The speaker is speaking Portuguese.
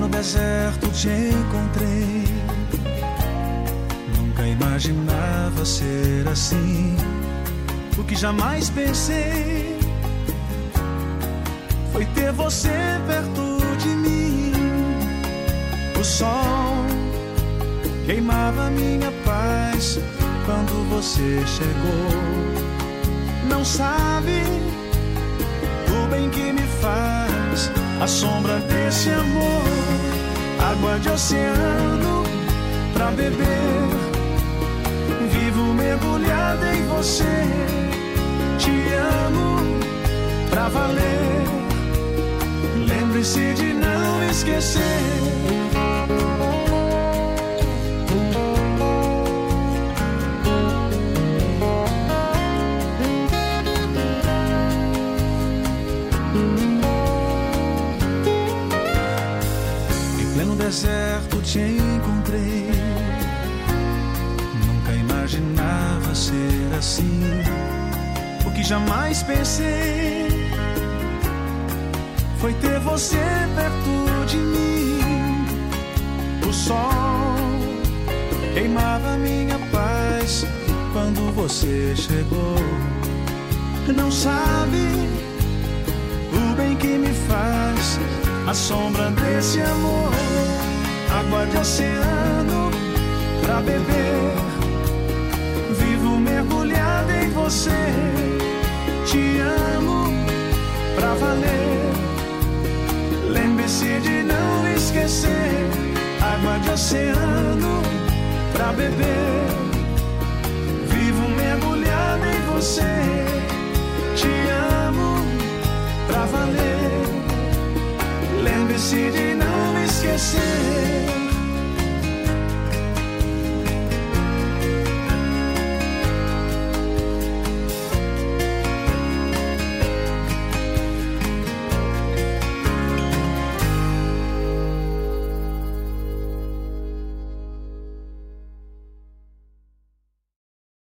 deserto te encontrei. Nunca imaginava ser assim. O que jamais pensei foi ter você perto de mim. O sol queimava minha paz quando você chegou. Não sabe o bem que me faz a sombra desse amor, água de oceano pra beber. Vivo mergulhada em você, te amo pra valer. Lembre-se de não esquecer. Pleno deserto te encontrei. Nunca imaginava ser assim. O que jamais pensei foi ter você perto de mim. O sol queimava minha paz quando você chegou. Não sabe a sombra desse amor, água de oceano pra beber. Vivo mergulhada em você, te amo pra valer. Lembre-se de não esquecer, água de oceano pra beber. Pra valer. Lembre-se de não esquecer.